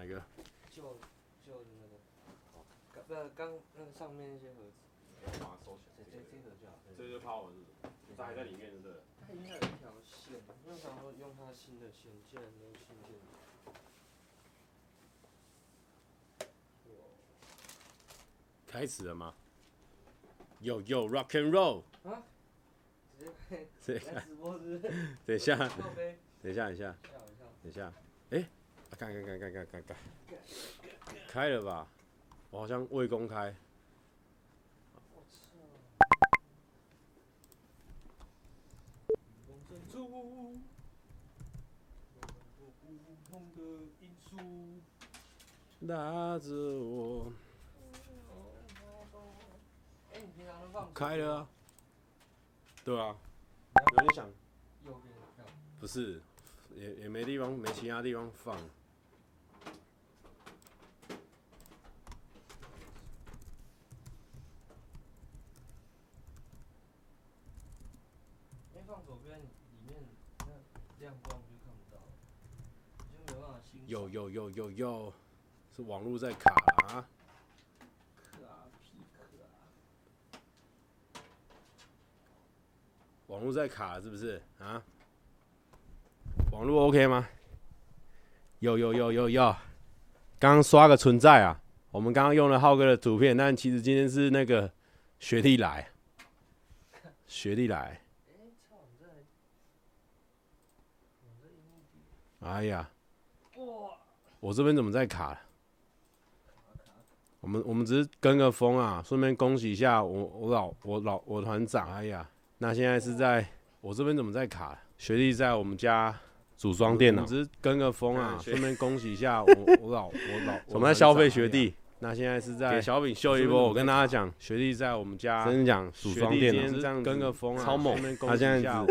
哪个？旧旧的那个。好。刚不刚那个上面那些盒子。把它收起来。这这这盒就好。这就怕我是，它还在里面，是不是？它应该有一条线，因为想说用它新的线，既然没有新线。开始了吗？Yo yo rock and roll。啊？直接开直播是不是？等一下。等一下，等一下。等一下。哎、欸，看看看看看看。开了吧？我好像未公开。拉着我。开了。对啊。有点想。不是，也也没地方，没其他地方。放左边，里面那亮光就看不到了，就没办法欣赏。有有有有有，是网络在卡啊。网络在卡是不是啊？网络 OK 吗？有有有有有，刚刚刷个存在啊！我们刚刚用了浩哥的图片，但其实今天是那个学弟来，学弟来。哎呀，我这边怎么在卡？我们我们只是跟个风啊，顺便恭喜一下我我老我老我团长。哎呀。那现在是在我这边怎么在卡？学弟在我们家组装电脑，只是跟个风啊，顺便恭喜一下我我老我老 我们在消费学弟。那现在是在给小饼秀一波。我跟大家讲，学弟在我们家真讲组装电脑，跟个风啊，超猛。他现在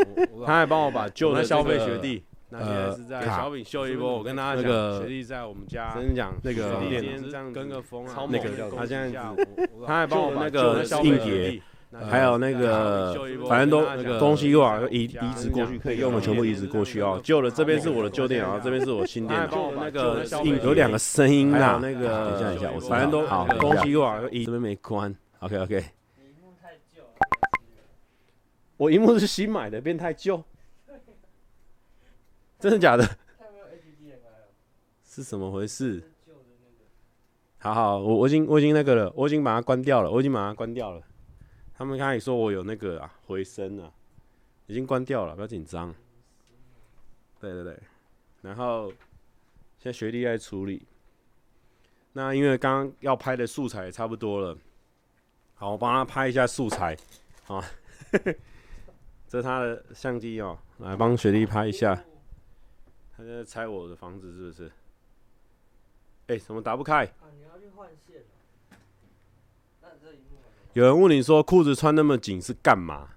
他还帮我把旧的消费学弟，那现在是在给小饼秀一波。我跟大家讲，学弟在我们家真讲那个电脑，这样跟个风啊，超猛。他现在他还帮我那个硬碟。还有那个，反正都东西哇，移移植过去可以用的全部移植过去哦。旧的这边是我的旧电脑，这边是我新电脑。那个硬有两个声音啊，那个等一下一下，我反正都好东西哇，移这边没关。OK OK。我荧幕是新买的，变太旧。真的假的？是什么回事？好好，我我已经我已经那个了，我已经把它关掉了，我已经把它关掉了。他们刚才说我有那个啊回声啊，已经关掉了，不要紧张。对对对，然后现在学弟在处理。那因为刚刚要拍的素材也差不多了，好，我帮他拍一下素材。啊，这是他的相机哦，来帮学弟拍一下。他在拆我的房子是不是？哎、欸，怎么打不开？有人问你说裤子穿那么紧是干嘛？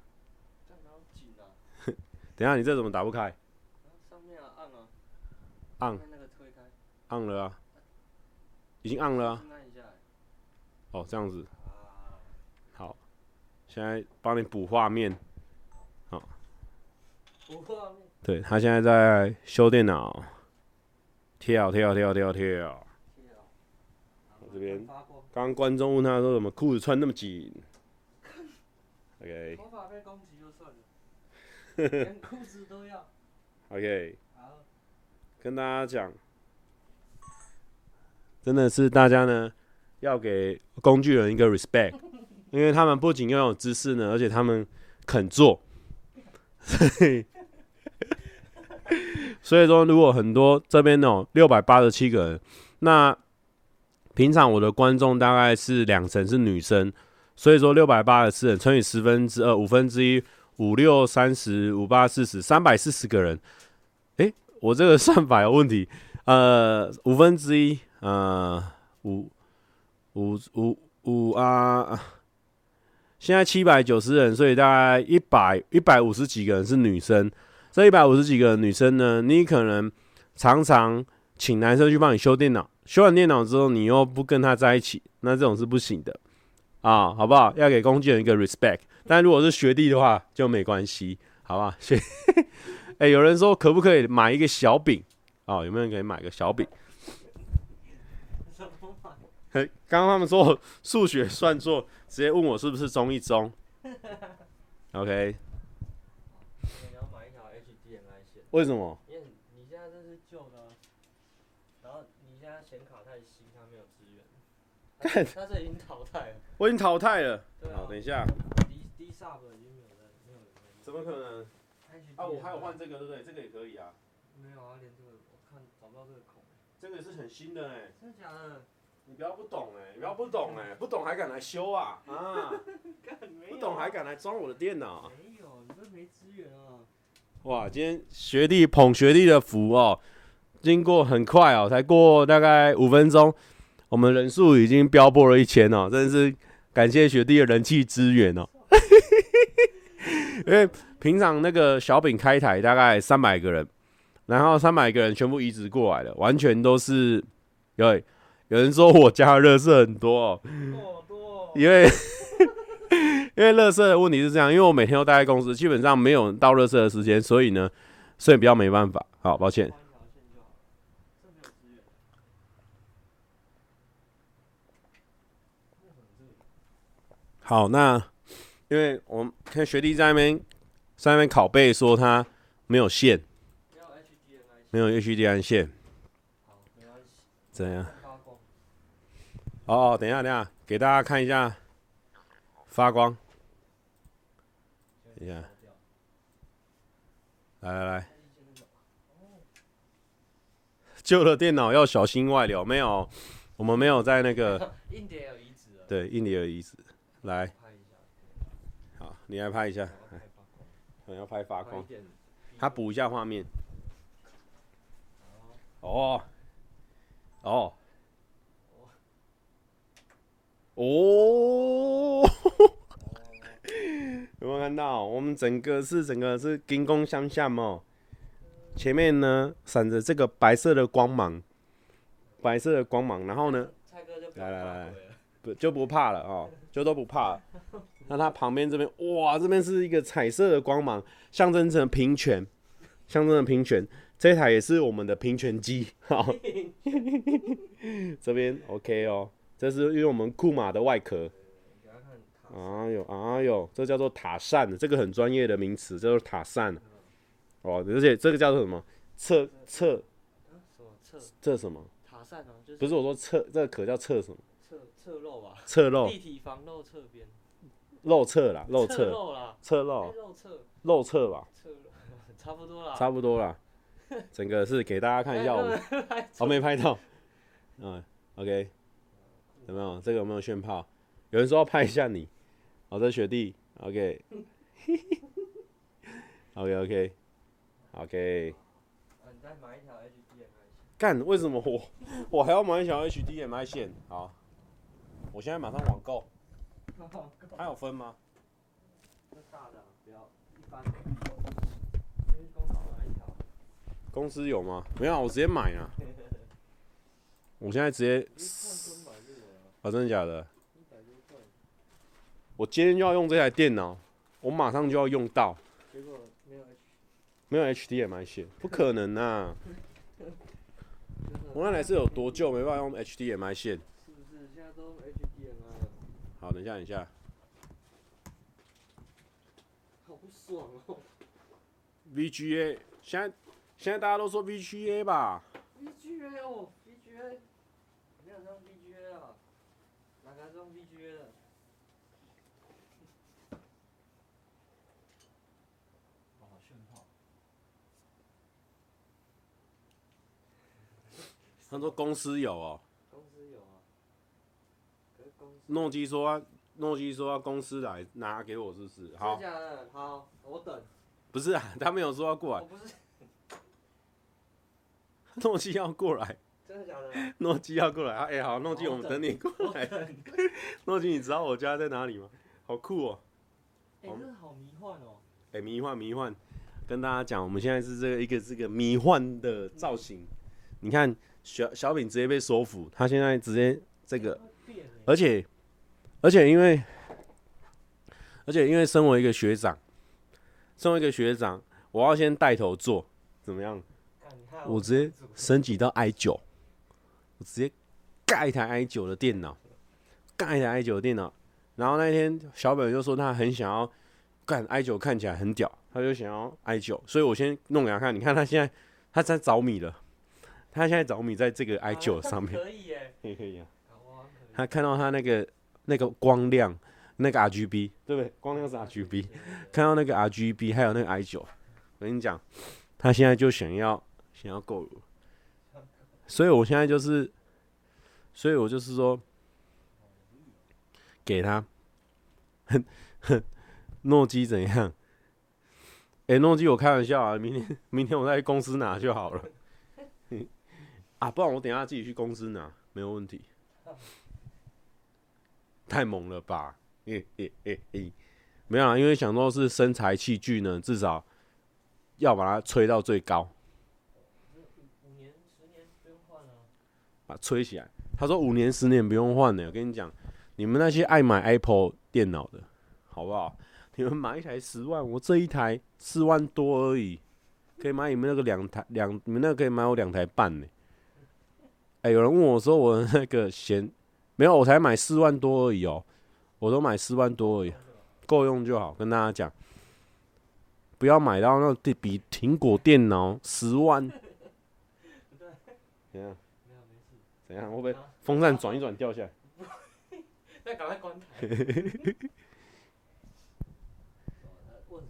等下你这怎么打不开？上面啊，按啊，按。按了啊，已经按了啊。哦，这样子。好，现在帮你补画面。好。补画面。对，他现在在修电脑。跳跳跳跳跳。我这边。刚刚观众问他说：“怎么裤子穿那么紧？”OK。头发被攻击就算了，连裤子都要。OK。好。跟大家讲，真的是大家呢要给工具人一个 respect，因为他们不仅拥有知识呢，而且他们肯做。所以，所以说，如果很多这边哦六百八十七个人，那。平常我的观众大概是两成是女生，所以说六百八十四人乘以十分之二，五分之一，五六三十，五八四十，三百四十个人。诶，我这个算法有问题。呃，五分之一，呃，五五五五啊，现在七百九十人，所以大概一百一百五十几个人是女生。这一百五十几个女生呢，你可能常常请男生去帮你修电脑。修完电脑之后，你又不跟他在一起，那这种是不行的啊，好不好？要给工具人一个 respect。但如果是学弟的话，就没关系，好不好？学，哎、有人说可不可以买一个小饼啊？有没有人可以买个小饼？刚刚他们说我数学算错，直接问我是不是中一中。OK。你要买一条 HDMI 线。为什么？因为你现在这是旧的，然后你现在显卡太新，它没有资源。看，它这已经淘汰了。我已经淘汰了。对啊。好，等一下。D D sub 已经没有了，没有了。怎么可能？啊，我还有换这个，对不对？这个也可以啊。没有啊，连这个我看找不到这个孔。这个是很新的哎。真的假的？你不要不懂哎，你不要不懂哎，不懂还敢来修啊 啊！不懂还敢来装我的电脑？哇，今天学弟捧学弟的福哦，经过很快哦，才过大概五分钟，我们人数已经飙破了一千哦，真的是感谢学弟的人气支援哦。因为平常那个小饼开台大概三百个人，然后三百个人全部移植过来了，完全都是有。有人说我家的垃圾很多哦，因为因为乐色的问题是这样，因为我每天都待在公司，基本上没有到乐色的时间，所以呢，所以比较没办法。好，抱歉。好，那因为我们看学弟在那边在那边拷贝说他没有线，没有 HDMI 线，怎样？哦，等一下，等一下，给大家看一下发光。等一下，来来来，旧的电脑要小心外流，没有，我们没有在那个。硬碟有移植。对，硬碟有移植。来，好，你来拍一下。我要拍发光，他补一下画面。哦，哦。哦，有没有看到？我们整个是整个是金光相向哦。前面呢闪着这个白色的光芒，白色的光芒。然后呢，来来来，不就不怕了哦，就都不怕了。那它旁边这边，哇，这边是一个彩色的光芒，象征着平权，象征着平权。这台也是我们的平权机，好，这边 OK 哦。这是因为我们库马的外壳。哎呦哎呦，这叫做塔扇，这个很专业的名词，叫做塔扇。哦，而且这个叫做什么？侧侧。这什么？塔扇啊，不是我说侧，这个壳叫侧什么？侧侧漏吧。侧漏。立体防漏侧边。漏侧啦，漏侧。侧漏。漏侧吧。差不多啦。差不多啦。整个是给大家看一下我们，我没拍到。嗯，OK。有没有这个有没有炫炮？有人说要拍一下你，好的雪弟，OK，OK，OK，OK。你再买一条 HDMI 线。干？为什么我我还要买一条 HDMI 线？好，我现在马上网购。还有分吗？大的不要，一般的。公司有吗？没有，我直接买啊。我现在直接。啊，真的假的？我今天就要用这台电脑，我马上就要用到。结果没有 H，没有 HDMI 线，不可能啊！我那台是有多旧，没办法用 HDMI 线。是不是？现在都 HDMI。好，等一下，等一下。好不爽哦！VGA，现在现在大家都说 VGA 吧？VGA 哦，VGA。哪个用 VGA 的？好炫炮！他说公司有哦。公司有啊。诺基说，诺基说要公司来拿给我，是不是？好。真的？好，我等。不是啊，他没有说要过来。我不是。诺基要过来。真的假的？诺基要过来啊！哎、欸，好，诺基，我们等你过来。诺基，你知道我家在哪里吗？好酷哦！哎、欸，真的好迷幻哦！哎、欸，迷幻迷幻，跟大家讲，我们现在是这个一个这个迷幻的造型。嗯、你看，小小饼直接被收服，他现在直接这个，而且而且因为而且因为身为一个学长，身为一个学长，我要先带头做，怎么样？我直接升级到 i 九。直接盖一台 i 九的电脑，盖一台 i 九的电脑。然后那天小本就说他很想要干 i 九，看起来很屌，他就想要 i 九，所以我先弄给他看。你看他现在他在着迷了，他现在着迷在这个 i 九上面。可以耶，可以可以啊。他看到他那个那个光亮，那个 RGB 对不对？光亮是 RGB，看到那个 RGB 还有那个 i 九，我跟你讲，他现在就想要想要购入，所以我现在就是，所以我就是说。给他，哼哼，诺基怎样？哎、欸，诺基我开玩笑啊，明天明天我在公司拿就好了。啊，不然我等一下自己去公司拿，没有问题。太猛了吧？诶诶诶诶，没有啊，因为想说是身材器具呢，至少要把它吹到最高。五年十年不用换了。啊，吹起来。他说五年十年不用换的，我跟你讲。你们那些爱买 Apple 电脑的，好不好？你们买一台十万，我这一台四万多而已，可以买你们那个两台两，你们那个可以买我两台半呢。哎、欸，有人问我说我的那个嫌没有，我才买四万多而已哦，我都买四万多而已，够用就好。跟大家讲，不要买到那比苹果电脑十万。怎样？怎样？会不会风扇转一转掉下来？那赶快关台。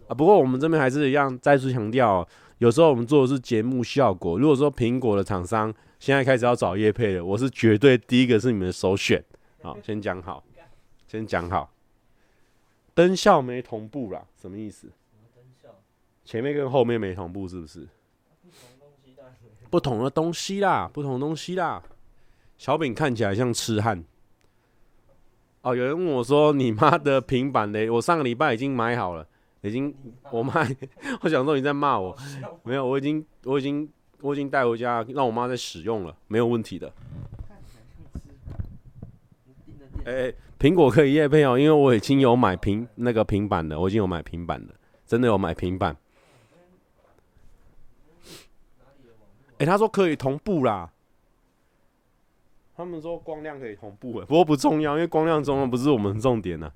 啊，不过我们这边还是一样再次强调，有时候我们做的是节目效果。如果说苹果的厂商现在开始要找业配了，我是绝对第一个是你们的首选。好，先讲好，先讲好。灯效没同步啦，什么意思？前面跟后面没同步，是不是？不同的东西啦，不同的东西啦。小饼看起来像痴汉。哦，有人问我说：“你妈的平板嘞？”我上个礼拜已经买好了，已经我妈，我想说你在骂我，没有，我已经我已经我已经带回家，让我妈在使用了，没有问题的。哎、欸，苹果可以夜配哦，因为我已经有买平那个平板的，我已经有买平板的，真的有买平板。哎、欸，他说可以同步啦。他们说光亮可以同步，不过不重要，因为光亮重要不是我们重点呢、啊。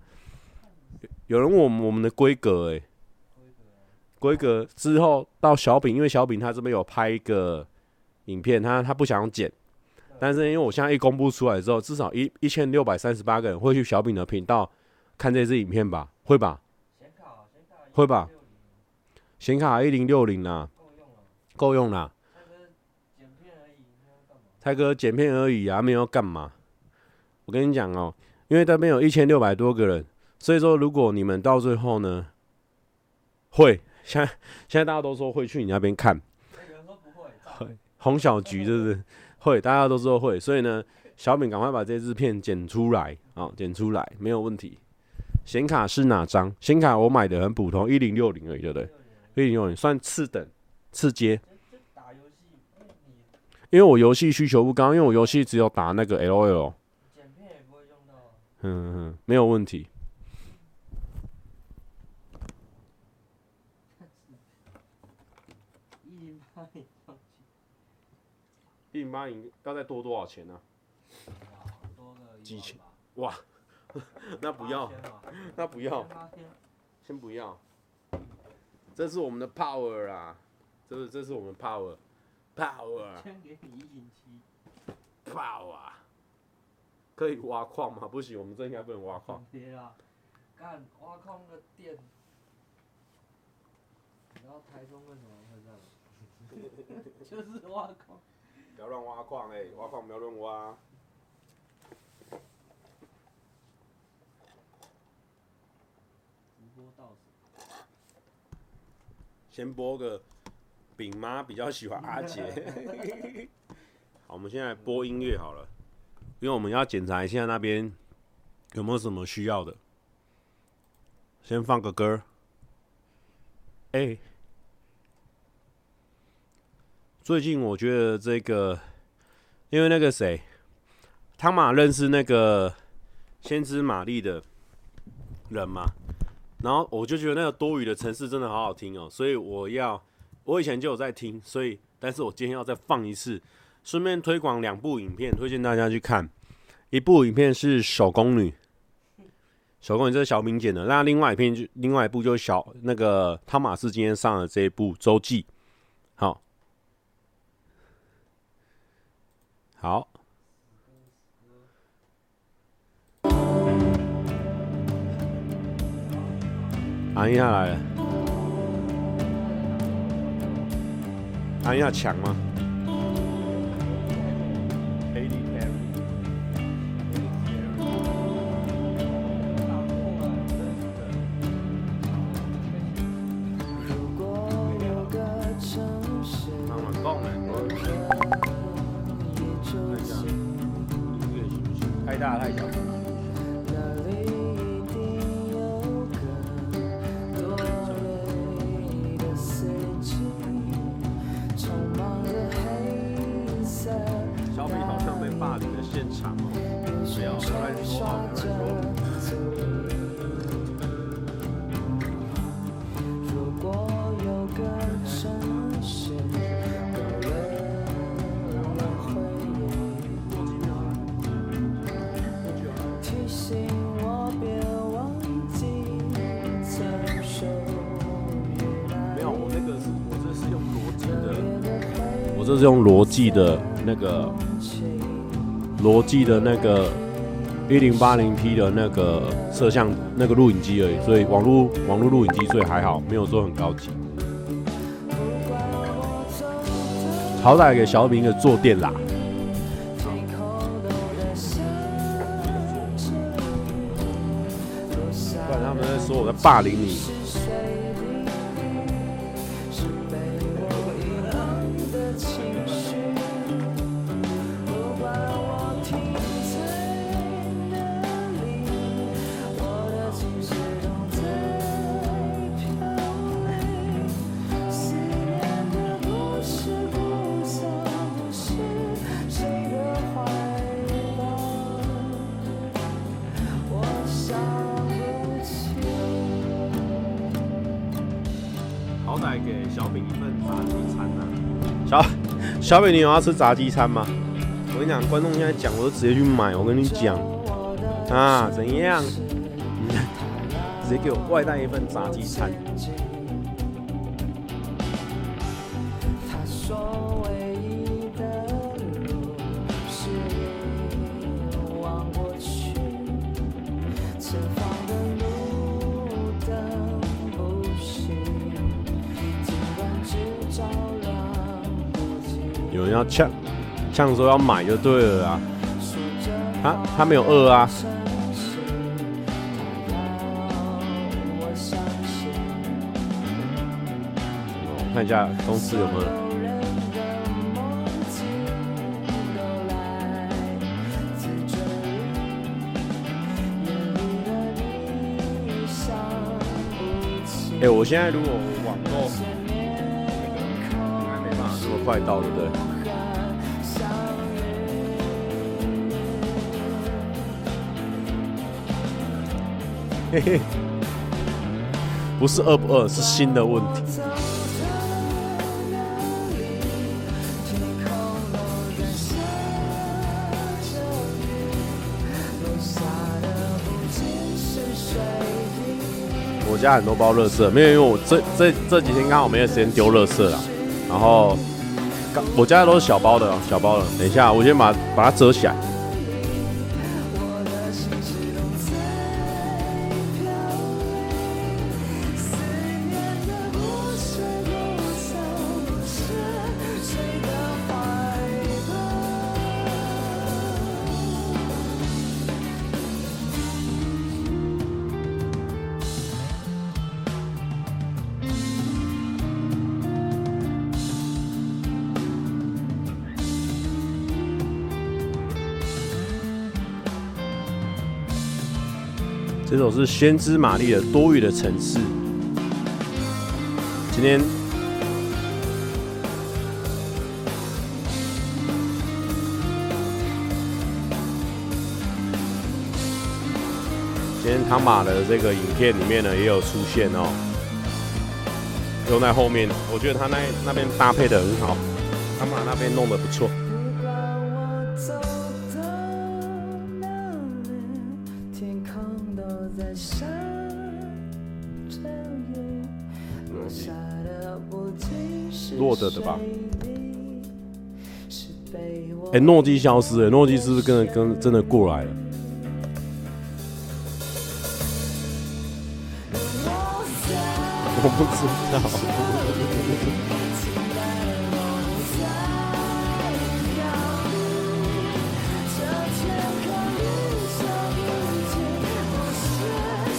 有人问我们我们的规格，哎，规格之后到小饼，因为小饼他这边有拍一个影片，他他不想剪，但是因为我现在一公布出来之后，至少一一千六百三十八个人会去小饼的频道看这支影片吧？会吧？会吧？显卡一零六零啦，够用啦。开个剪片而已啊，没有干嘛。我跟你讲哦，因为那边有一千六百多个人，所以说如果你们到最后呢，会，现在现在大家都说会去你那边看。会，红小菊 是不是？会，大家都说会，所以呢，小敏赶快把这支片剪出来啊，剪出来没有问题。显卡是哪张？显卡我买的很普通，一零六零而已，对不对？一零六零算次等，次阶。因为我游戏需求不高，因为我游戏只有打那个 LOL，剪片也不会用到，嗯嗯，没有问题。一零八零，一零八零要再多多少钱呢？几千？哇，那不要，那不要，先不要。这是我们的 power 啊，这是这是我们 power。Power，先给你一星期。Power，可以挖矿吗？不行，我们这应该不能挖矿。别啦，干挖矿的电。你知道台中为什么会这样？就是挖矿。不要乱挖矿哎，挖矿不要乱挖。先播个。饼妈比较喜欢阿杰，好，我们现在播音乐好了，因为我们要检查一下那边有没有什么需要的。先放个歌，哎、欸，最近我觉得这个，因为那个谁，汤马认识那个先知玛丽的人嘛，然后我就觉得那个多雨的城市真的好好听哦，所以我要。我以前就有在听，所以，但是我今天要再放一次，顺便推广两部影片，推荐大家去看。一部影片是手工女，手工女这是小品剪的。那另外一片就另外一部就是小那个汤玛士今天上的这一部周记。好，好，安亚来了，安亚强吗？用罗技的那个罗技的那个一零八零 P 的那个摄像那个录影机而已，所以网络网络录影机所以还好，没有说很高级。好歹给小品一个坐垫啦，不然他们在说我在霸凌你。小美，你有要吃炸鸡餐吗？我跟你讲，观众现在讲，我都直接去买。我跟你讲，啊，怎样？直接给我外带一份炸鸡餐。呛说要买就对了啊！他他没有饿啊！我看一下公司有没有。哎、我现在如果网购，应该没办法这么快到，对不对？嘿嘿，不是饿不饿，是心的问题。我家很多包乐色，没有，因为我这这这几天刚好没有时间丢乐色了。然后，我家都是小包的，小包的。等一下，我先把把它折起来。是先知玛丽的《多余的城市》。今天，今天汤玛的这个影片里面呢，也有出现哦，用在后面。我觉得他那那边搭配的很好，汤玛那边弄得不错。的吧？哎，诺基消失了，诺基是不是跟着跟真的过来了？我不知道。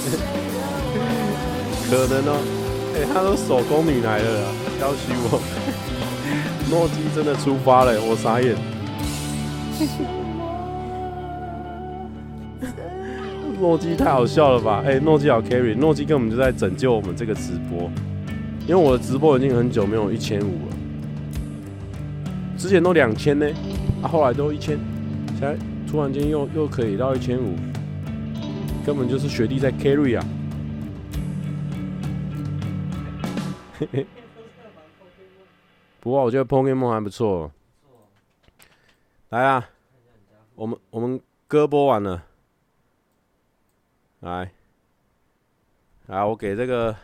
可能哦，他说手工女来了，要挟我。诺基真的出发了，我傻眼。诺基太好笑了吧？哎、诺基好 carry，诺基根本就在拯救我们这个直播，因为我的直播已经很久没有一千五了，之前都两千呢，啊，后来都一千，现在突然间又又可以到一千五，根本就是学弟在 carry 啊。不过我觉得 Pokemon 还不错。来啊，我们我们歌播完了，来，来，我给这个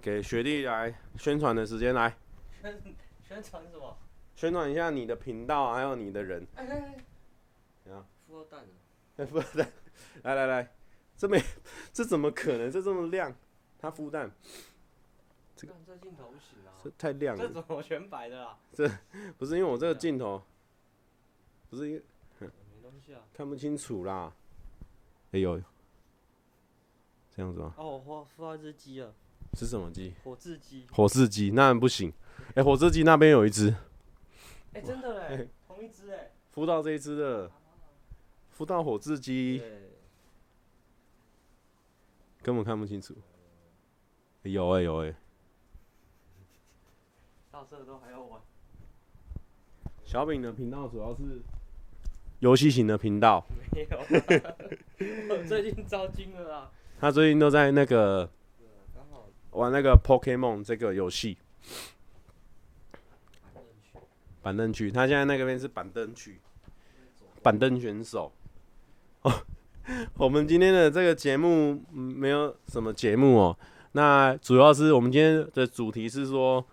给学弟来宣传的时间来。宣宣传什么？宣传一下你的频道，还有你的人。哎哎哎！啊，富二代 富二代，来来来，这没 这怎么可能？这这么亮，他孵蛋。这个这镜头不行啊！这太亮了。这怎么全白的啦？这不是因为我这个镜头，不是因为没东西啊，看不清楚啦。哎呦，这样子吗？哦，我孵到一只鸡了。是什么鸡？火炙鸡。火炙鸡那不行。哎，火炙鸡那边有一只。哎，真的嘞，同一只哎。孵到这一只的，孵到火炙鸡。根本看不清楚。有哎有哎。到这都还要玩。小饼的频道主要是游戏型的频道。没有，我最近招金了啊。他最近都在那个玩那个 Pokemon 这个游戏。板凳区，他现在那个边是板凳区，板凳选手。哦，我们今天的这个节目没有什么节目哦，那主要是我们今天的主题是说。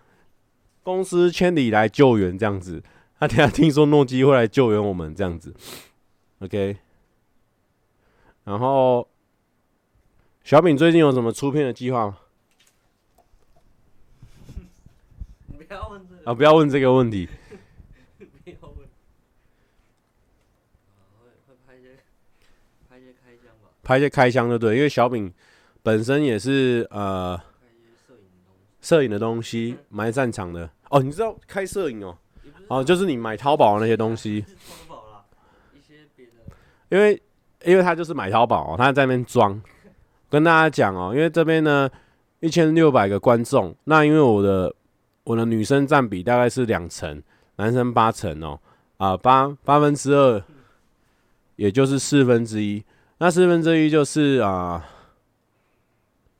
公司千里来救援这样子，他等下听说诺基会来救援我们这样子，OK。然后小饼最近有什么出片的计划吗？不要问这个啊！不要问这个问题。不要问。会会拍一些拍一些开箱吧。拍一些开箱，就对？因为小饼本身也是呃。摄影的东西蛮擅长的哦，你知道开摄影哦，哦，就是你买淘宝的那些东西，因为因为他就是买淘宝哦，他在那边装，跟大家讲哦，因为这边呢一千六百个观众，那因为我的我的女生占比大概是两成，男生八成哦，啊八八分之二，也就是四分之一，那四分之一就是啊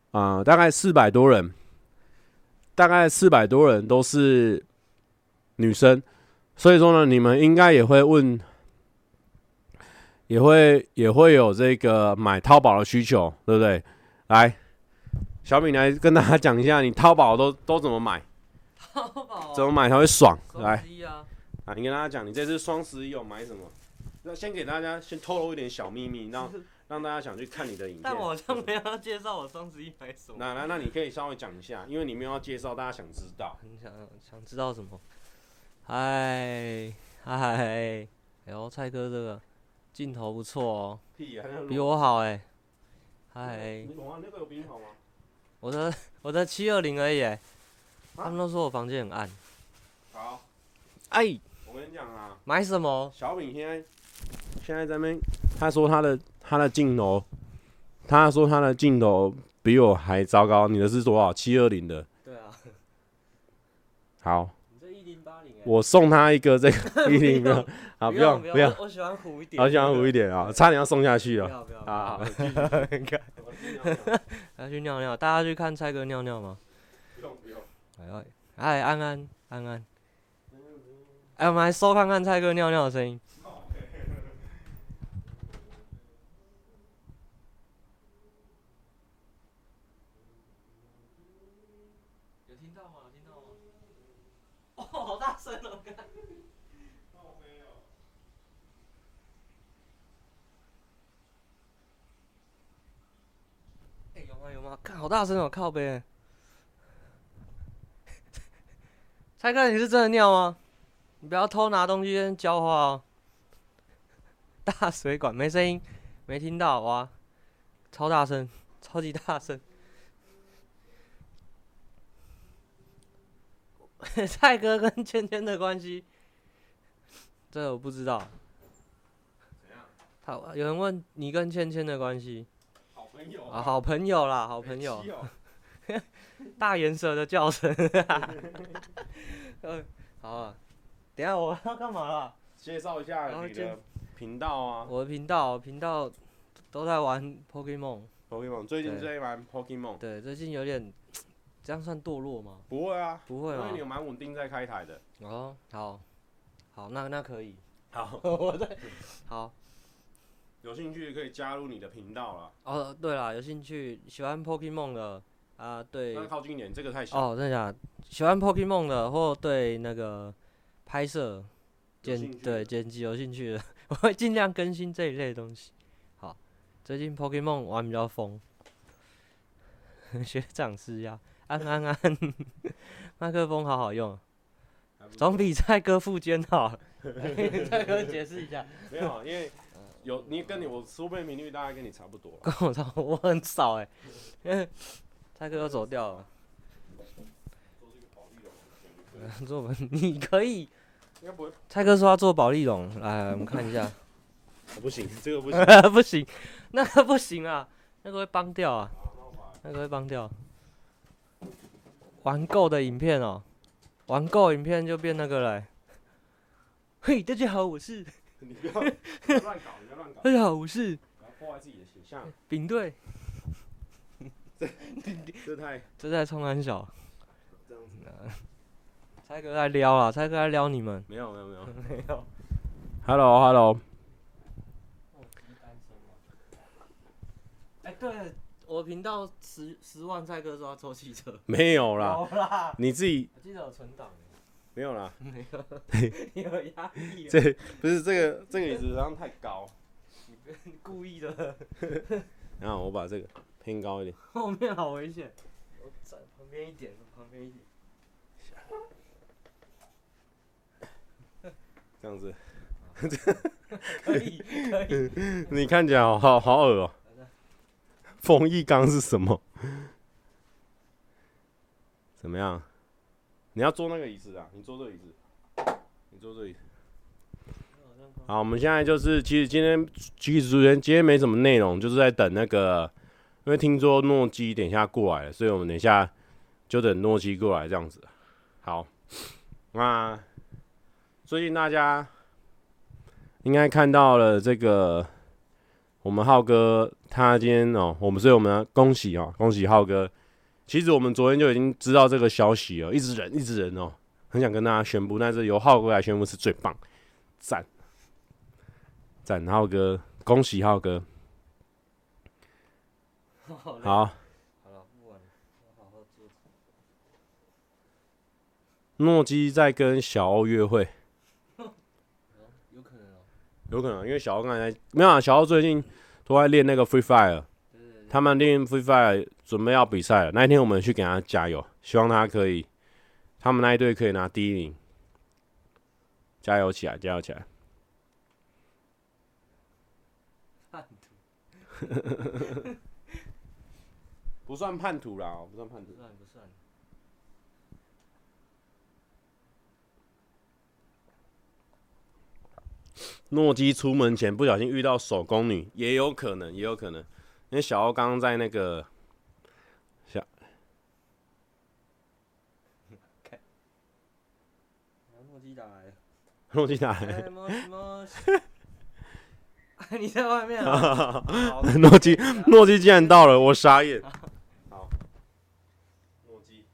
啊大概四百多人。大概四百多人都是女生，所以说呢，你们应该也会问，也会也会有这个买淘宝的需求，对不对？来，小敏来跟大家讲一下，你淘宝都都怎么买？淘宝怎么买才会爽？来，啊，啊，你跟大家讲，你这次双十一有买什么？那先给大家先透露一点小秘密，然后。让大家想去看你的影片，但我好像没有要介绍我双十一买什么。那那那你可以稍微讲一下，因为你没有要介绍，大家想知道。很想想知道什么？嗨嗨，哎呦，蔡哥这个镜头不错哦，比我好哎。嗨，你懂啊那个有比你好吗？我的我的七二零而已，他们都说我房间很暗。好，哎，我跟你讲啊，买什么？小饼现在现在在那边，他说他的。他的镜头，他说他的镜头比我还糟糕。你的是多少？七二零的。对啊。好。我送他一个这个 一零六。好，不用不用。我喜欢糊一点。我喜欢糊一点啊！差点要送下去了。啊要不要。去尿尿，大家去看蔡哥尿尿吗？不用不用。哎哎，安安安安。哎，我们来收看看蔡哥尿尿的声音。看好大声哦，靠边。蔡哥，你是真的尿吗？你不要偷拿东西跟浇花哦。大水管没声音，没听到哇，超大声，超级大声。蔡哥跟芊芊的关系，这个我不知道。他有人问你跟芊芊的关系？好朋友啊，好朋友啦，好朋友。大眼蛇的叫声。嗯，好啊。等下我要干嘛了？介绍一下你的频道啊。我的频道，频道都在玩 Pokemon。Pokemon 最近在玩 Pokemon。对，最近有点。这样算堕落吗？不会啊，不会啊，因为你蛮稳定在开台的。哦，好，好，那那可以。好，我在。好，有兴趣可以加入你的频道了。哦，对啦，有兴趣喜欢 Pokemon 的啊，对。那靠近一点，这个太小。哦，真的假的？喜欢 Pokemon 的，或对那个拍摄剪对剪辑有兴趣的，我会尽量更新这一类东西。好，最近 Pokemon 玩比较疯，学长是要。安安安，麦克风好好用，总比蔡哥副肩好。蔡哥解释一下。没有，因为有你跟你我收费频率大概跟你差不多。跟我差不多，我很少哎。因为蔡哥又走掉了。做保利龙。你可以。蔡哥说要做保利龙，来我们看一下。不行，这个不行。不行，那个不行啊，那个会崩掉啊，那个会崩掉。玩够的影片哦，玩够影片就变那个了。嘿，大家好，我是。你 不要乱搞，不要乱搞。大家好，我是。不要破坏自己的形象。丙队。这 这太这在冲三小。这样子。蔡哥在撩啊，蔡哥在撩你们。没有没有没有没有。Hello Hello。哎，对。我频道十十万蔡哥说要抽汽车，没有啦，有啦，你自己。我记得有存档，没有啦，没有，有压力。这不是这个这个椅子好像太高，你故意的。然后我把这个偏高一点。后面好危险，我站旁边一点，旁边一点。这样子，可以可以。你看起来好好好恶哦。风翼缸是什么？怎么样？你要坐那个椅子啊？你坐这椅子，你坐这椅子。好，我们现在就是，其实今天其实昨天今天没什么内容，就是在等那个，因为听说诺基等一下过来了，所以我们等一下就等诺基过来这样子。好，那最近大家应该看到了这个。我们浩哥他今天哦，我们所以我们恭喜哦，恭喜浩哥。其实我们昨天就已经知道这个消息了，一直忍，一直忍哦，很想跟大家宣布，但是由浩哥来宣布是最棒，赞赞浩哥，恭喜浩哥。好，好了，不玩了，好好做。诺基在跟小欧约会。有可能，因为小欧刚才没有啊。小欧最近都在练那个 Free Fire，他们练 Free Fire 准备要比赛了。那一天我们去给他加油，希望他可以，他们那一队可以拿第一名。加油起来，加油起来！叛徒，不算叛徒啦，不算叛徒。算不算诺基出门前不小心遇到手工女，也有可能，也有可能，因为小欧刚刚在那个小，诺基打来诺基亚，你在外面啊？诺基诺基竟然到了，我傻眼。好，诺基。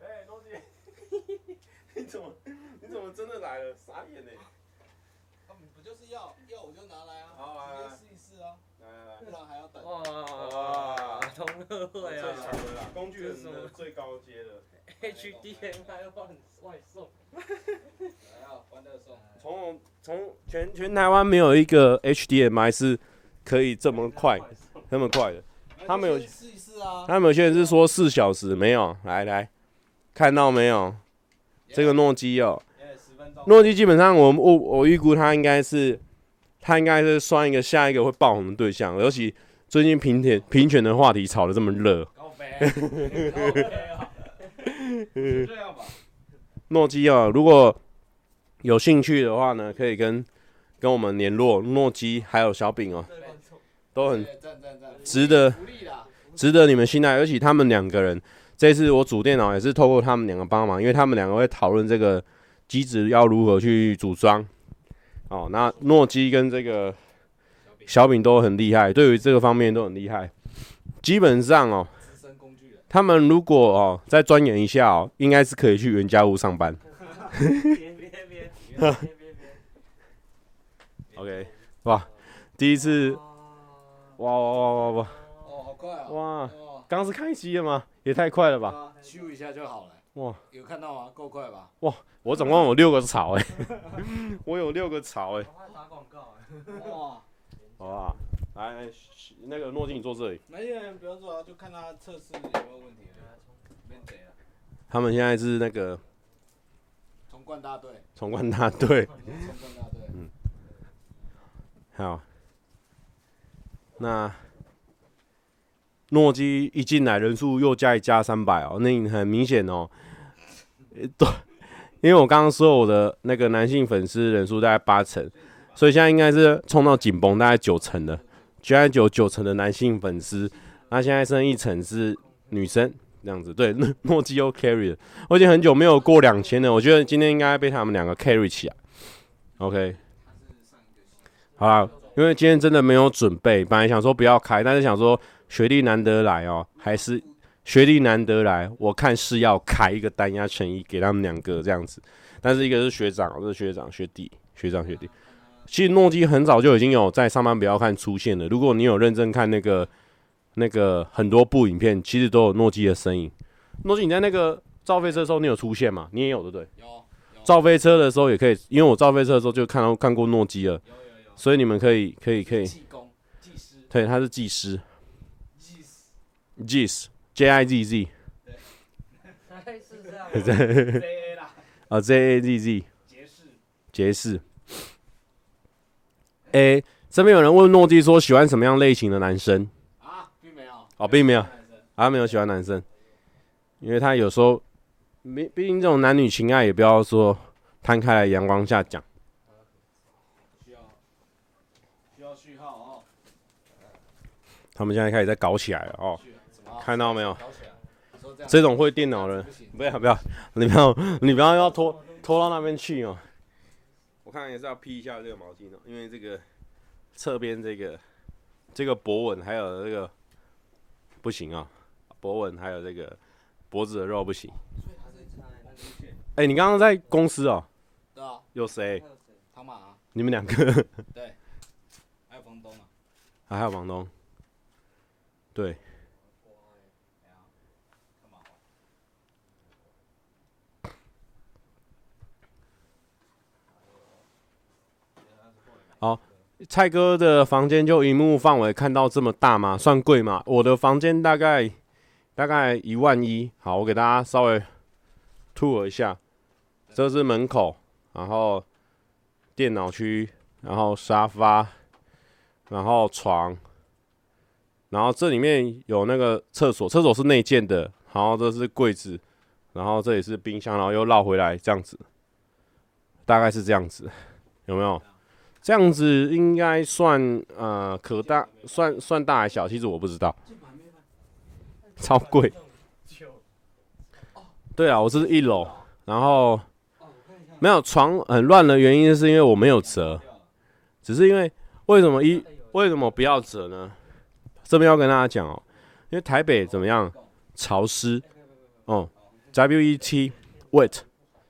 哎，诺基，你怎么你怎么真的来了？傻眼呢。不不就是要要我就拿来啊，来来试一试啊。来来来，不然还要等。哇，同乐会啊！工具人的最高阶的 HDMI 换外送。来啊，欢乐送。从从全全台湾没有一个 HDMI 是可以这么快，这么快的。他们有试一试啊。他们有些人是说四小时，没有。来来，看到没有？这个诺基哦，诺基基本上我我我预估它应该是，他应该是算一个下一个会爆红的对象，尤其最近平权平权的话题炒得这么热。诺基啊，如果有兴趣的话呢，可以跟跟我们联络。诺基还有小饼哦，都很值得值得你们信赖，尤其他们两个人。这次我组电脑也是透过他们两个帮忙，因为他们两个会讨论这个机子要如何去组装。哦，那诺基跟这个小饼都很厉害，对于这个方面都很厉害。基本上哦，他们如果哦再钻研一下哦，应该是可以去原家屋上班。OK，哇，第一次，哇哇哇哇哇，哦，好快啊！哇，刚是开机了吗？也太快了吧！咻一下就好了。哇，有看到吗？够快吧？哇，我总共有六个槽哎，我有六个槽哎。打广告哇，好吧，来，那个诺基你坐这里。没人不用坐啊，就看他测试有没有问题。他们现在是那个重冠大队。重冠大队。重冠大队。嗯。好。那。诺基一进来，人数又加一加三百哦，那很明显哦，对，因为我刚刚说我的那个男性粉丝人数大概八成，所以现在应该是冲到紧绷，大概九成的，现在九九成的男性粉丝，那现在剩一成是女生这样子，对，诺基欧 carry 了，我已经很久没有过两千了，我觉得今天应该被他们两个 carry 起来，OK，好啦，因为今天真的没有准备，本来想说不要开，但是想说。学弟难得来哦，还是学弟难得来，我看是要开一个单压诚意给他们两个这样子，但是一个是学长，这是学长学弟，学长学弟。其实诺基很早就已经有在上班不要看出现了，如果你有认真看那个那个很多部影片，其实都有诺基的身影。诺基你在那个造飞车的时候你有出现吗？你也有对不对？有。造飞车的时候也可以，因为我造飞车的时候就看到看过诺基了，所以你们可以可以可以。技工技师对，他是技师。Jizz J I Z Z，对，啊 J A Z Z，杰士，杰士。诶，这边有人问诺基说喜欢什么样类型的男生？啊，并没有。哦，并没有，啊没有喜欢男生，因为他有时候，毕毕竟这种男女情爱也不要说摊开来阳光下讲。需要需要序号哦。他们现在开始在搞起来了哦。看到没有？这种会电脑的，不要不要，你不要 你不要要拖拖到那边去哦。我看也是要披一下这个毛巾哦，因为这个侧边这个这个脖纹还有这个不行啊，脖纹还有这个脖子的肉不行。哎，你刚刚在公司哦？对啊。有谁？汤马。你们两个？对。还有房东啊。还有房东。对。好，蔡哥的房间就萤幕范围看到这么大吗？算贵吗？我的房间大概大概一万一。好，我给大家稍微 tour 一下，这是门口，然后电脑区，然后沙发，然后床，然后这里面有那个厕所，厕所是内建的，然后这是柜子，然后这里是冰箱，然后又绕回来这样子，大概是这样子，有没有？这样子应该算呃可大，算算大还小？其实我不知道，超贵。对啊，我是一楼，然后没有床很乱的原因是因为我没有折，只是因为为什么一为什么不要折呢？这边要跟大家讲哦，因为台北怎么样潮湿哦，WET wet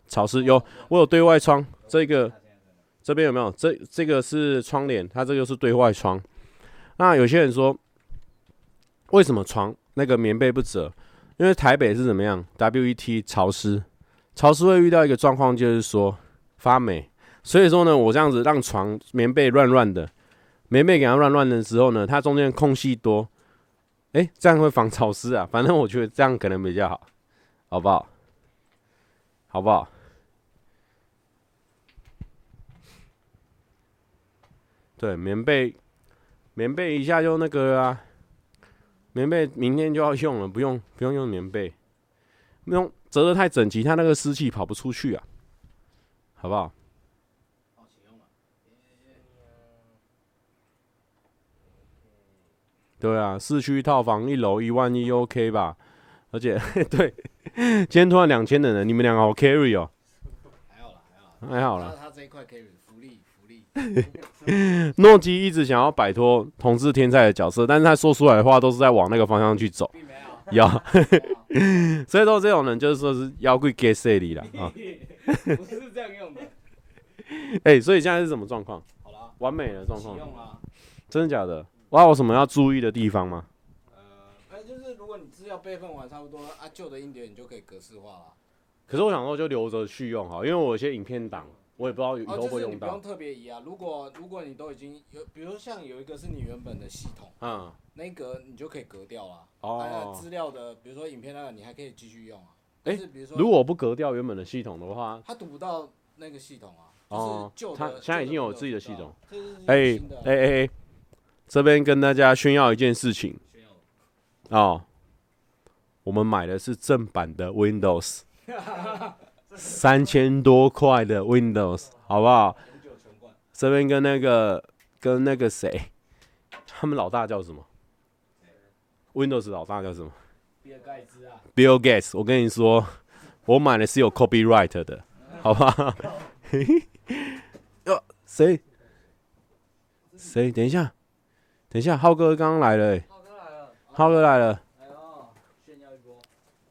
潮湿有我有对外窗这个。这边有没有？这这个是窗帘，它这个是对外窗。那有些人说，为什么床那个棉被不折？因为台北是怎么样？WET 潮湿，潮湿会遇到一个状况，就是说发霉。所以说呢，我这样子让床棉被乱乱的，棉被给它乱乱的时候呢，它中间空隙多，哎，这样会防潮湿啊。反正我觉得这样可能比较好，好不好？好不好？对，棉被，棉被一下就那个啊，棉被明天就要用了，不用不用用棉被，不用折得太整齐，它那个湿气跑不出去啊，好不好？对啊，四区套房一楼一万一 OK 吧？而且 对，今天突然两千的人，你们两个好 carry 哦。还好啦，还好，还好啦。他这一块 carry 福利福利。诺基一直想要摆脱同志天才的角色，但是他说出来的话都是在往那个方向去走。有。所以说这种人就是说是妖怪 get 势力了啊。不是这样用的。哎，所以现在是什么状况？好了，完美的状况。真的假的？我还有什么要注意的地方吗？呃，哎，就是如果你资料备份完差不多啊，旧的硬碟你就可以格式化了。可是我想说，就留着去用哈，因为我有些影片档，我也不知道以后会不用到。哦，就是你不用特别移啊。如果如果你都已经有，比如说像有一个是你原本的系统，嗯，那个你就可以隔掉了。哦。资料的，比如说影片那个，你还可以继续用啊。哎，比如说，如果不隔掉原本的系统的话，他读不到那个系统啊。哦。他现在已经有自己的系统。哎哎哎哎。这边跟大家炫耀一件事情，哦，我们买的是正版的 Windows，三千多块的 Windows，好不好？这边跟那个跟那个谁，他们老大叫什么？Windows 老大叫什么？比尔盖茨啊，Bill Gates。我跟你说，我买的是有 copyright 的，好不好？哟，谁？谁？等一下。等一下，浩哥刚刚来了，欸，浩哥来了，浩哥来了。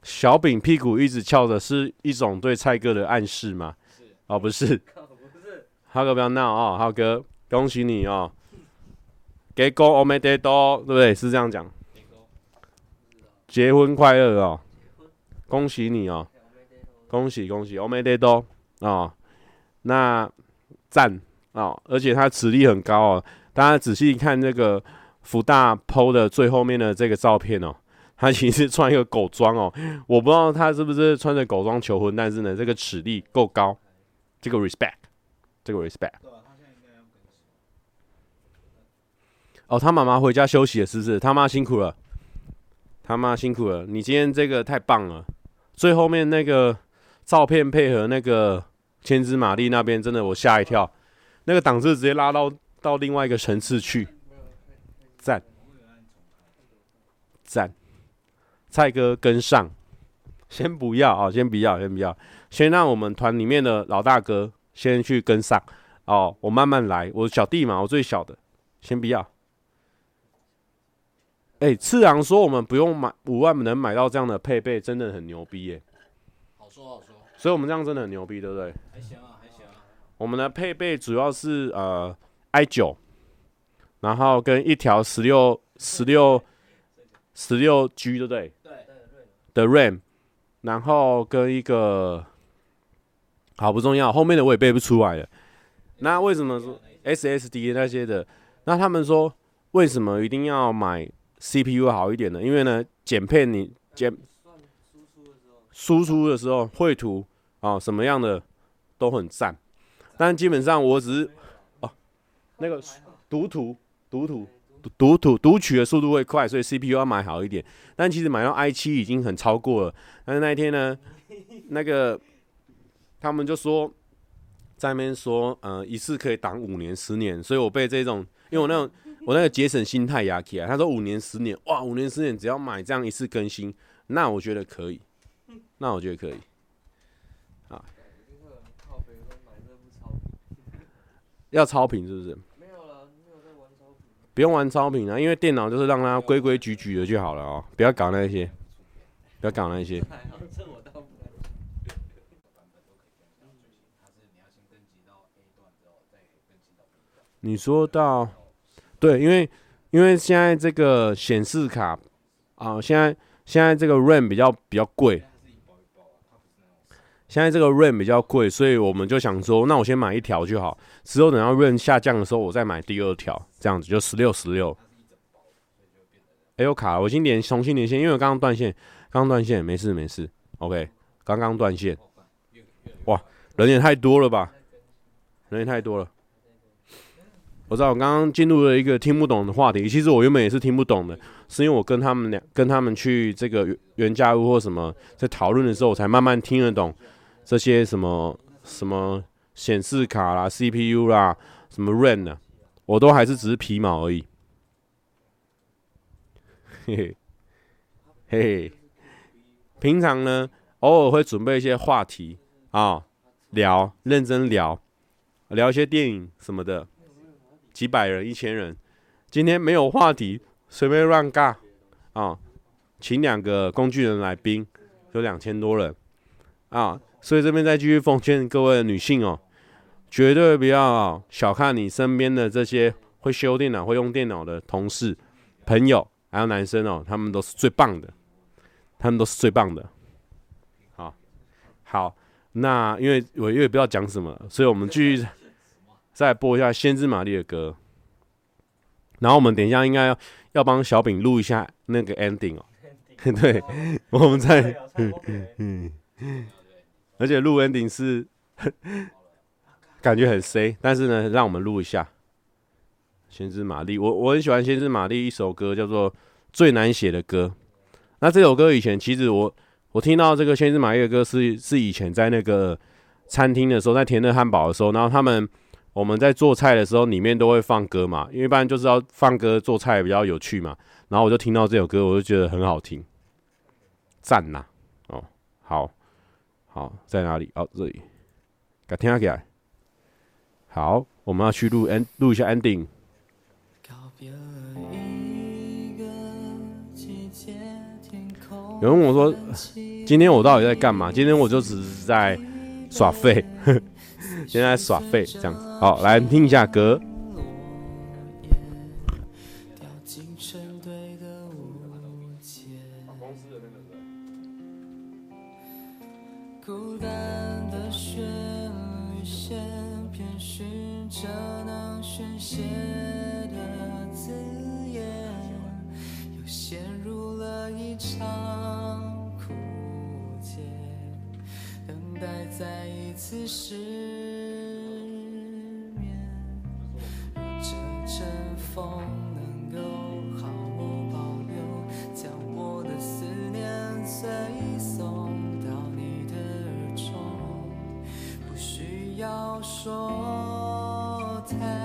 小饼屁股一直翘着，是一种对蔡哥的暗示吗？是哦，不是。浩哥不要闹啊，浩哥，恭喜你哦，给哥欧美得多，对不对？是这样讲。结婚快乐哦，恭喜你哦，恭喜恭喜欧美得多哦，那赞哦，而且他实力很高哦。大家仔细看这个福大 PO 的最后面的这个照片哦，他其实穿一个狗装哦，我不知道他是不是穿着狗装求婚，但是呢，这个实力够高，这个 respect，这个 respect。哦，他妈妈回家休息了，是不是？他妈辛苦了，他妈辛苦了。你今天这个太棒了，最后面那个照片配合那个千丝玛丽那边，真的我吓一跳，那个档次直接拉到。到另外一个层次去，赞赞，蔡哥跟上，先不要啊，先不要，先不要，先让我们团里面的老大哥先去跟上哦，我慢慢来，我小弟嘛，我最小的，先不要。哎、欸，次郎说我们不用买五万能买到这样的配备，真的很牛逼耶。好说好说，所以我们这样真的很牛逼，对不对？还行啊，还行啊。我们的配备主要是呃。i 九，然后跟一条十六十六十六 G 对不对？对的 RAM，然后跟一个好不重要，后面的我也背不出来了。那为什么说 SSD 那些的？那他们说为什么一定要买 CPU 好一点的？因为呢，剪片你剪输出的时候绘图啊什么样的都很赞，但基本上我只是哦。那个读图、读图、读图、读取的速度会快，所以 CPU 要买好一点。但其实买到 i 七已经很超过了。但是那一天呢，那个他们就说在那边说，呃，一次可以挡五年、十年。所以我被这种，因为我那种我那个节省心态压起来。他说五年、十年，哇，五年、十年只要买这样一次更新，那我觉得可以，那我觉得可以。啊，要超频是不是？不用玩超频啊，因为电脑就是让它规规矩矩的就好了哦，不要搞那些，不要搞那些。你说到，对，因为因为现在这个显示卡啊，现在现在这个 RAM 比较比较贵，现在这个 RAM 比较贵，所以我们就想说，那我先买一条就好，之后等到 RAM 下降的时候，我再买第二条，这样子就十六十六。哎，呦卡，我先连重新连线，因为我刚刚断线，刚刚断线，没事没事，OK，刚刚断线。哇，人也太多了吧，人也太多了。我知道我刚刚进入了一个听不懂的话题，其实我原本也是听不懂的，是因为我跟他们俩跟他们去这个原价屋或什么在讨论的时候，我才慢慢听得懂这些什么什么显示卡啦、CPU 啦、什么 RAM 呢，我都还是只是皮毛而已。嘿嘿嘿嘿，平常呢偶尔会准备一些话题啊，聊认真聊，聊一些电影什么的。几百人、一千人，今天没有话题，随便乱尬啊！请两个工具人来宾，有两千多人啊！所以这边再继续奉劝各位女性哦，绝对不要小看你身边的这些会修电脑、会用电脑的同事、朋友，还有男生哦，他们都是最棒的，他们都是最棒的。好，好，那因为我因为不知道讲什么，所以我们继续。再播一下《先知玛丽》的歌，然后我们等一下应该要要帮小饼录一下那个 ending 哦。对，我们再嗯嗯，而且录文顶是 感觉很 C，但是呢，让我们录一下《先知玛丽》。我我很喜欢《先知玛丽》一首歌，叫做《最难写的歌》。那这首歌以前其实我我听到这个《先知玛丽》的歌是是以前在那个餐厅的时候，在甜乐汉堡的时候，然后他们。我们在做菜的时候，里面都会放歌嘛，因为一般就是要放歌做菜比较有趣嘛。然后我就听到这首歌，我就觉得很好听，赞呐！哦，好，好，在哪里？哦，这里，给听起来。好，我们要去录 end，录一下 ending。有人问我说：“今天我到底在干嘛？”今天我就只是在耍废。现在耍废这样子，好，来听一下歌。次失眠。若这阵风能够毫无保留，将我的思念随送到你的耳中，不需要说太。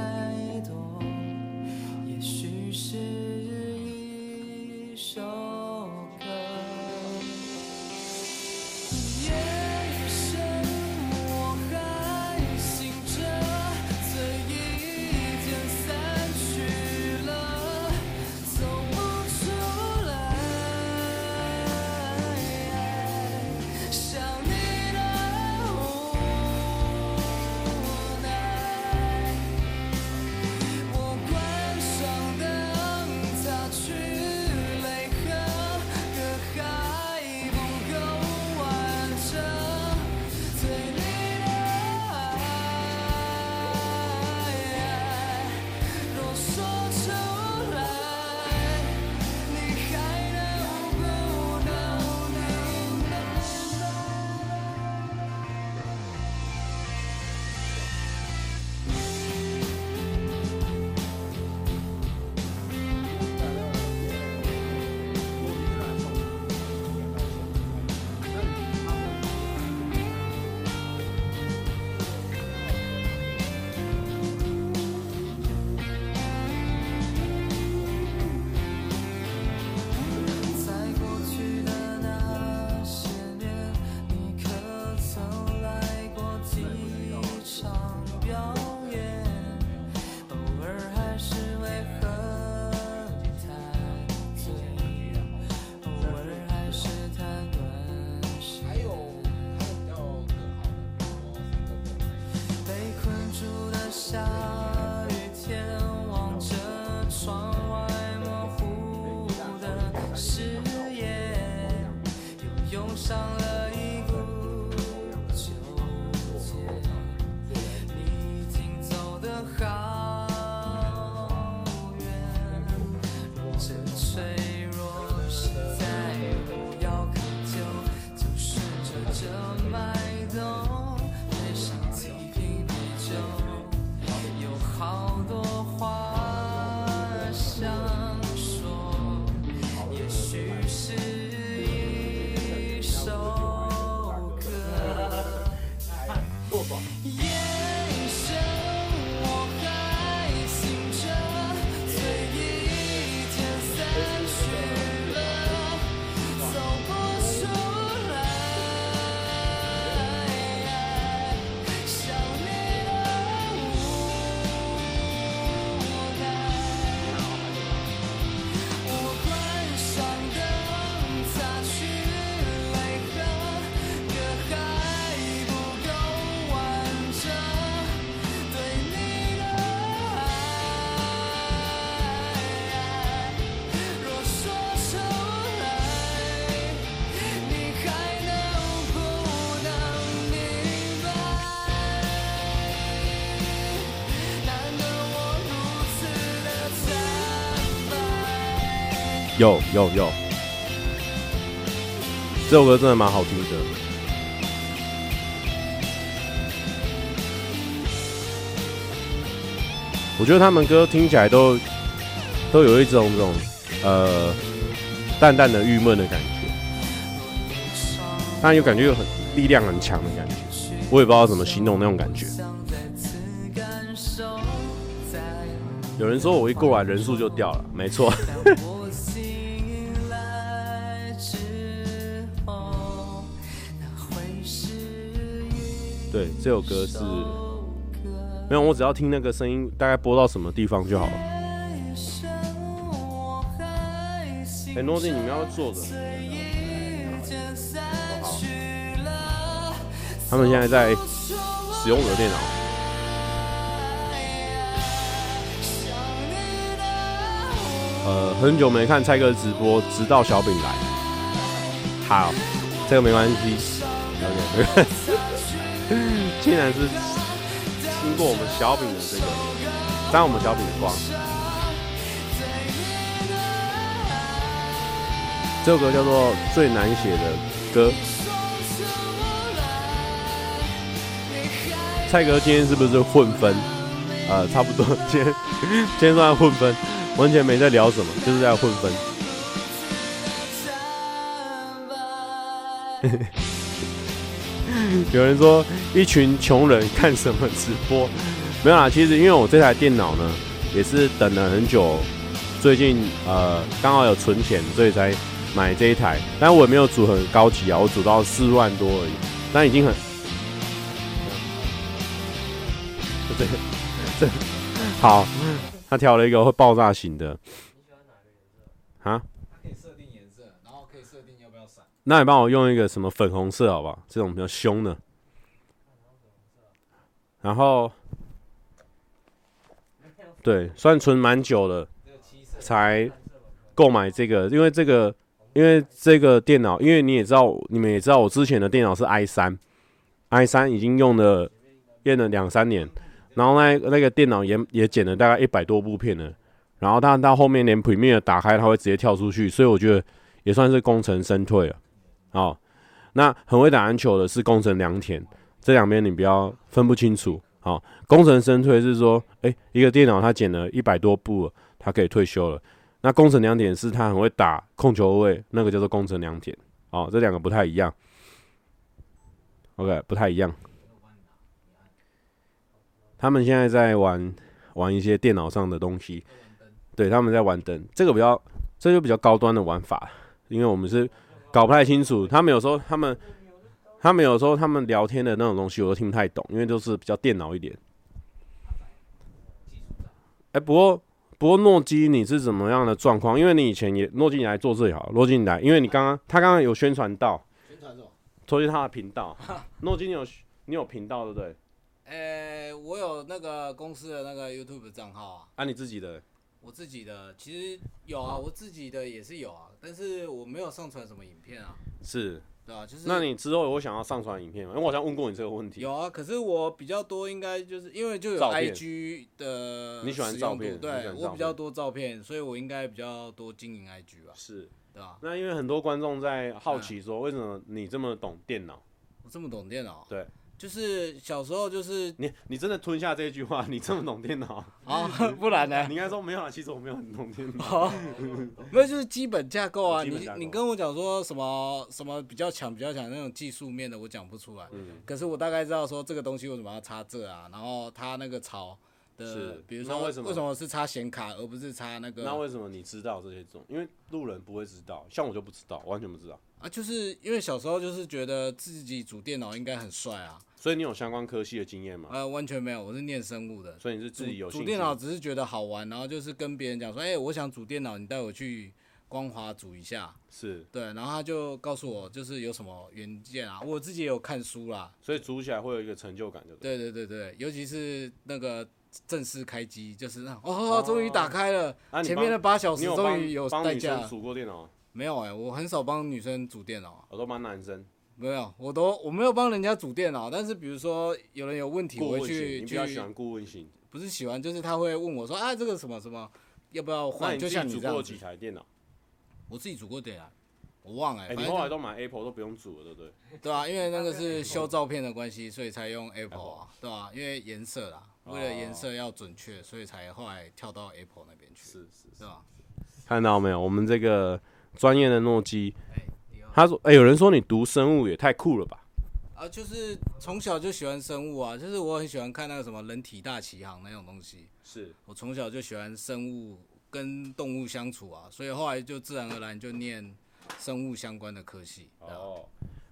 有有有，这首歌真的蛮好听的。我觉得他们歌听起来都都有一种这种呃淡淡的郁闷的感觉，但又感觉又很力量很强的感觉。我也不知道怎么形容那种感觉。有人说我一过来人数就掉了，没错。对，这首歌是没有，我只要听那个声音，大概播到什么地方就好了。哎，诺基，你们要坐着。他们现在在使用我的电脑。呃，很久没看蔡哥直播，直到小饼来。好，这个没关系。OK，没关系。竟然是经过我们小饼的这个沾我们小饼的光。这首歌叫做《最难写的歌》。蔡哥今天是不是混分？呃，差不多，今天今天算混分，完全没在聊什么，就是在混分。有人说一群穷人看什么直播？没有啦，其实因为我这台电脑呢，也是等了很久，最近呃刚好有存钱，所以才买这一台。但我也没有组很高级啊，我组到四万多而已，但已经很，这个这好，他调了一个会爆炸型的。啊？那你帮我用一个什么粉红色好不好？这种比较凶的。然后，对，算存蛮久了，才购买这个。因为这个，因为这个电脑，因为你也知道，你们也知道，我之前的电脑是 i 三，i 三已经用了用了两三年，然后那那个电脑也也剪了大概一百多部片了。然后它到后面连 Premiere 打开，它会直接跳出去，所以我觉得也算是功成身退了。好，那很会打篮球的是工程良田，这两边你不要分不清楚。好，功成身退是说，哎、一个电脑他剪了一百多部，他可以退休了。那宫城良田是他很会打控球位，那个叫做宫城良田。哦，这两个不太一样。OK，不太一样。他们现在在玩玩一些电脑上的东西，对，他们在玩灯，这个比较，这就比较高端的玩法，因为我们是。搞不太清楚，他们有时候他们，他们有时候他们聊天的那种东西我都听不太懂，因为都是比较电脑一点。哎，不过不过诺基你是怎么样的状况？因为你以前也诺基你来做最好，诺基你来，因为你刚刚他刚刚有宣传到，宣传什么？拖进他的频道。诺基你有你有频道对不对？哎，我有那个公司的那个 YouTube 账号啊。啊，你自己的？我自己的其实有啊，我自己的也是有啊，但是我没有上传什么影片啊。是。对啊，就是。那你之后有想要上传影片吗？因为我好像问过你这个问题。有啊，可是我比较多，应该就是因为就有 IG 的。你喜欢照片？对，我比较多照片，所以我应该比较多经营 IG 吧。是。对啊。那因为很多观众在好奇说，为什么你这么懂电脑？我这么懂电脑？对。就是小时候就是你，你真的吞下这句话，你这么懂电脑啊？不然呢？你应该说没有啊，其实我没有很懂电脑。好，没有就是基本架构啊。你你跟我讲说什么什么比较强比较强那种技术面的，我讲不出来。嗯。可是我大概知道说这个东西为什么要插这啊，然后它那个槽的，比如说为什么为什么是插显卡而不是插那个？那为什么你知道这些种？因为路人不会知道，像我就不知道，完全不知道。啊，就是因为小时候就是觉得自己组电脑应该很帅啊。所以你有相关科系的经验吗？呃，完全没有，我是念生物的。所以你是自己有组电脑，只是觉得好玩，然后就是跟别人讲说，哎、欸，我想组电脑，你带我去光华组一下。是。对，然后他就告诉我，就是有什么元件啊，我自己也有看书啦。所以组起来会有一个成就感，对对对对，尤其是那个正式开机，就是那哦，终于打开了，哦、前面的八小时终于有代价。组过电脑？没有哎、欸，我很少帮女生组电脑，我都帮男生。没有，我都我没有帮人家组电脑，但是比如说有人有问题，我会去。你比较喜欢顾问型？不是喜欢，就是他会问我说啊，这个什么什么，要不要换？就像你。组过几台电脑？我自己组过电脑，我忘了、欸。哎、欸，你后来都买 Apple 都不用组了，对不对？对啊，因为那个是修照片的关系，所以才用 Apple 啊对啊，因为颜色啦，为了颜色要准确，所以才后来跳到 Apple 那边去。是是，是，是吧？看到没有？我们这个专业的诺基，他说，哎、欸，有人说你读生物也太酷了吧？啊，就是从小就喜欢生物啊，就是我很喜欢看那个什么人体大奇航那种东西。是我从小就喜欢生物跟动物相处啊，所以后来就自然而然就念生物相关的科系。哦，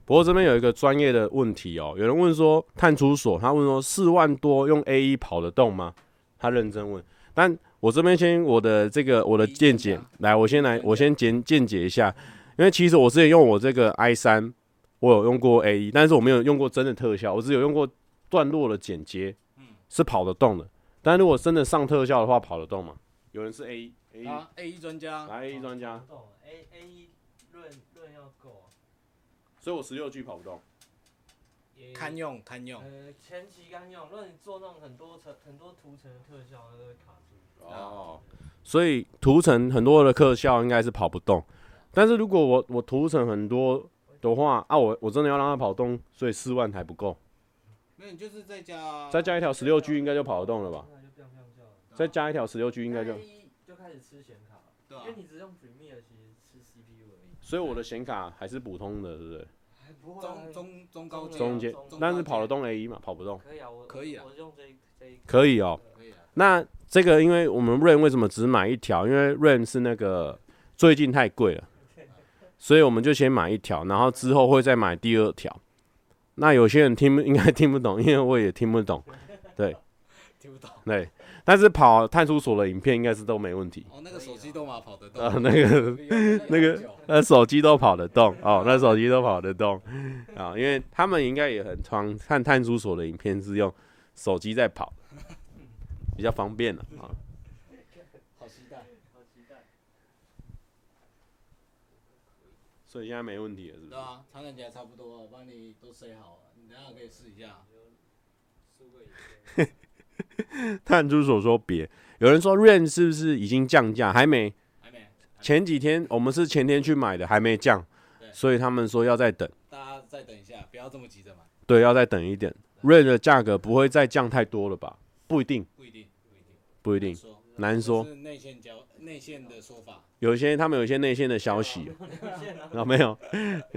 不过这边有一个专业的问题哦，有人问说探出所，他问说四万多用 A 一跑得动吗？他认真问，但我这边先我的这个我的见解，来，我先来我先简见解一下，因为其实我之前用我这个 i 三。我有用过 A1，但是我没有用过真的特效，我只有用过段落的剪接，是跑得动的。但如果真的上特效的话，跑得动吗？有人是 A A 啊 A1 专家，来 A1 专家。A A1 论论要够，所以我十六 G 跑不动。堪用堪用。呃，前期堪用，如果你做那种很多层很多图层的特效，它都会卡住。哦。所以图层很多的特效应该是跑不动，但是如果我我图层很多。的话啊，我我真的要让它跑动，所以四万还不够。那你就是再加再加一条十六 G 应该就跑得动了吧？再加一条十六 G 应该就就开始吃显卡了，因为你只用 Premiere 其实吃 CPU 而已。所以我的显卡还是普通的，对不对？中中中高阶中阶，但是跑得动 A1 嘛？跑不动。可以啊，我可以啊，我用这这可以哦。那这个因为我们 RAM 为什么只买一条？因为 RAM 是那个最近太贵了。所以我们就先买一条，然后之后会再买第二条。那有些人听应该听不懂，因为我也听不懂，对，听不懂，对。但是跑探出所的影片应该是都没问题。哦，那个手机都嘛跑得动。呃，那个 那个那手机都跑得动哦，那手机都跑得动 啊，因为他们应该也很常看探出所的影片是用手机在跑，比较方便了啊。所以现在没问题了，是不是？对啊，长感起来差不多，我帮你都塞好了，你等下可以试一下。探出所说别，有人说 Rain 是不是已经降价？还没，还没。前几天我们是前天去买的，还没降，所以他们说要再等。大家再等一下，不要这么急着买。对，要再等一点。Rain 的价格不会再降太多了吧？不一定，不一定，不一定，难说。是内线交内线的说法。有一些他们有一些内线的消息，然后 没有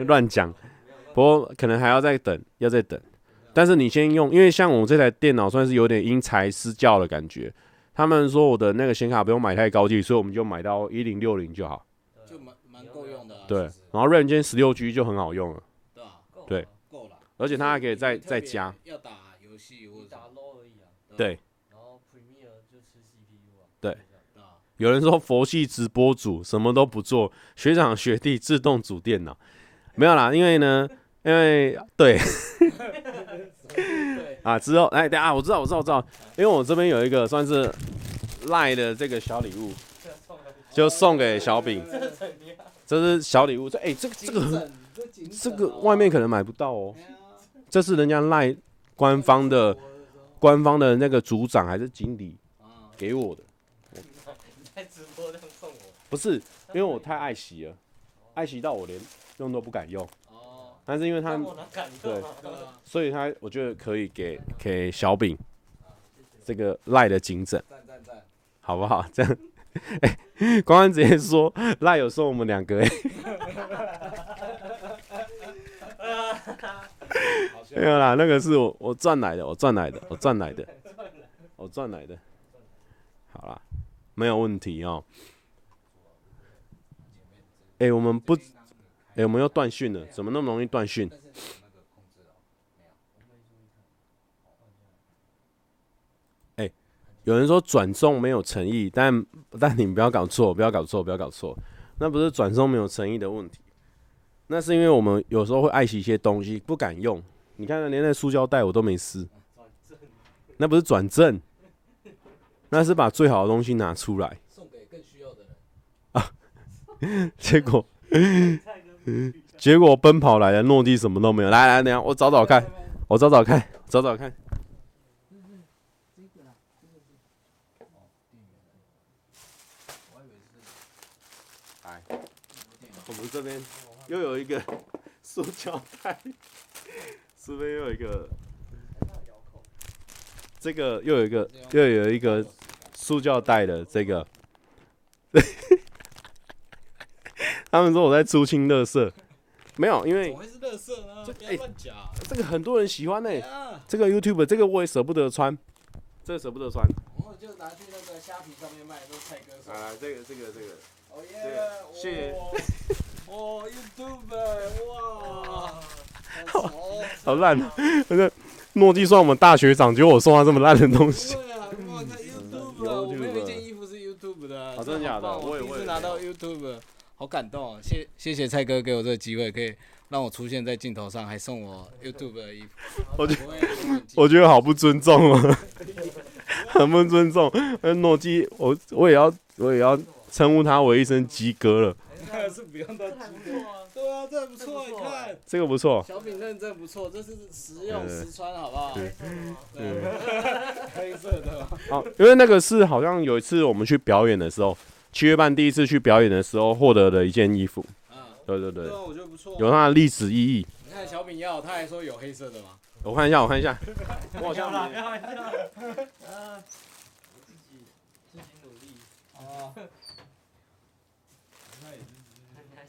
乱讲，不过可能还要再等，要再等。但是你先用，因为像我这台电脑算是有点因材施教的感觉。他们说我的那个显卡不用买太高级，所以我们就买到一零六零就好，就蛮蛮够用的。对，然后 RAM 间十六 G 就很好用了。对，够了。而且它还可以再再加。要打游戏或者打 LO 而已啊。对。然后 Premiere 就吃 CPU 啊。对。有人说佛系直播组什么都不做，学长学弟自动组电脑，没有啦，因为呢，因为对，啊之后哎等下我知道我知道我知道，因为我这边有一个算是赖的这个小礼物，就送给小饼。这是小礼物，这哎，这个这个这个外面可能买不到哦。这是人家赖官方的官方的那个组长还是经理给我的。不是，因为我太爱惜了，爱惜到我连用都不敢用。哦。但是因为他对，所以他我觉得可以给给小饼这个赖的警枕，好不好？这样，哎、欸，官官直接说赖有送我们两个哎，没有啦，那个是我我赚来的，我赚来的，我赚来的，我赚来的，好啦，没有问题哦。哎、我们不。哎、我们又断讯了，怎么那么容易断讯？哎、有人说转送没有诚意，但但你们不要搞错，不要搞错，不要搞错，那不是转送没有诚意的问题，那是因为我们有时候会爱惜一些东西，不敢用。你看，连那塑胶袋我都没撕，那不是转正，那是把最好的东西拿出来，结果。结果奔跑来的诺基什么都没有。来来，等下我找找看，我找找看，找找看。来，我们这边又有一个塑胶袋，这边又有一个，这个又有一个，又有一个塑胶袋的这个。他们说我在出清垃圾，没有，因为是垃圾呢？哎，这个很多人喜欢呢、欸。这个 YouTube 这个我也舍不得穿，这个舍不得穿。我就拿去那个虾皮上面卖，都蔡哥说。啊，这个这个这个。哦耶！谢谢。哦，YouTube，哇，好，好烂啊！那个诺基算我们大学长，结果我送他这么烂的东西。对啊，哇，看 YouTube，我没有一件衣服是 YouTube 的。好，真的假的？我也会拿到 YouTube。好感动哦！谢谢谢蔡哥给我这个机会，可以让我出现在镜头上，还送我 YouTube 的衣服。我觉得 我觉得好不尊重啊，很不尊重。那诺基，我我也要我也要称呼他为一声鸡哥了。那 是不用的，对啊，这不错，你看这个不错。小品认证不错，这是实用实穿，好不好？对，黑色的。好，因为那个是好像有一次我们去表演的时候。七月半第一次去表演的时候获得的一件衣服，啊，对对对，我觉得不错，有它的历史意义。你看小饼要，他还说有黑色的吗？我看一下，我看一下，我好像，开玩笑，我自己自己努力，哦，那也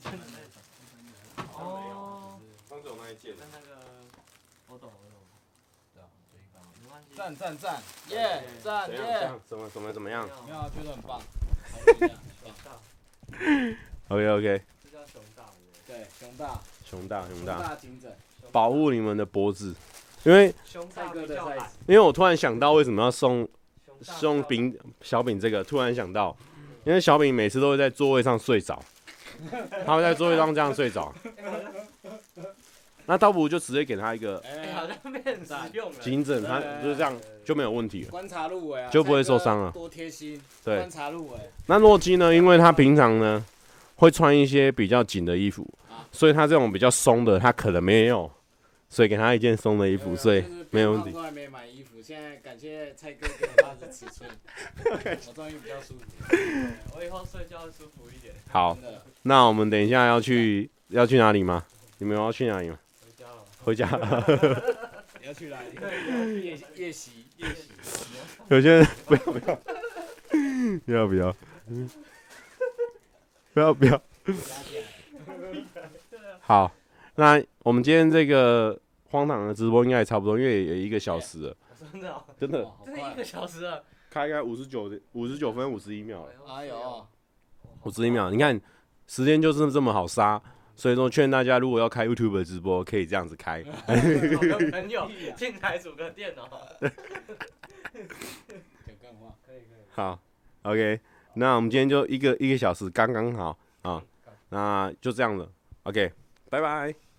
是，哦，刚走那一件，那个，我懂我懂，对啊，赞。赞赞，耶，赞耶，怎么怎么怎么样？没有啊，觉得很棒。OK OK，这叫熊大，对，熊大，熊大，熊大，熊大颈枕，保护你们的脖子，因为因为我突然想到为什么要送送饼小饼这个，突然想到，因为小饼每次都会在座位上睡着，他会在座位上这样睡着。那倒不如就直接给他一个，哎，好像变实用了。颈枕，他就是这样就没有问题了。观察入围啊，就不会受伤了。多贴心。对，观察入围。那洛基呢？因为他平常呢会穿一些比较紧的衣服，所以他这种比较松的他可能没有，所以给他一件松的衣服，所以没有问题。从来没买衣服，现在感谢蔡哥给我他的尺寸，我终于比较舒服。我以后睡觉舒服一点。好，那我们等一下要去要去哪里吗？你们要去哪里吗？回家了，你要去哪里？夜夜袭，夜袭。有些人不要不要，不要不要，不要不要。好，那我们今天这个荒唐的直播应该也差不多，因为也一个小时了。真的，真的，真的一个小时了。开开五十九五十九分五十一秒了。哎呦，五十一秒，你看时间就是这么好杀。所以说，劝大家如果要开 YouTube 的直播，可以这样子开。朋友进来组个电脑。好，OK，那我们今天就一个一个小时刚刚好啊，那就这样了。OK，拜拜。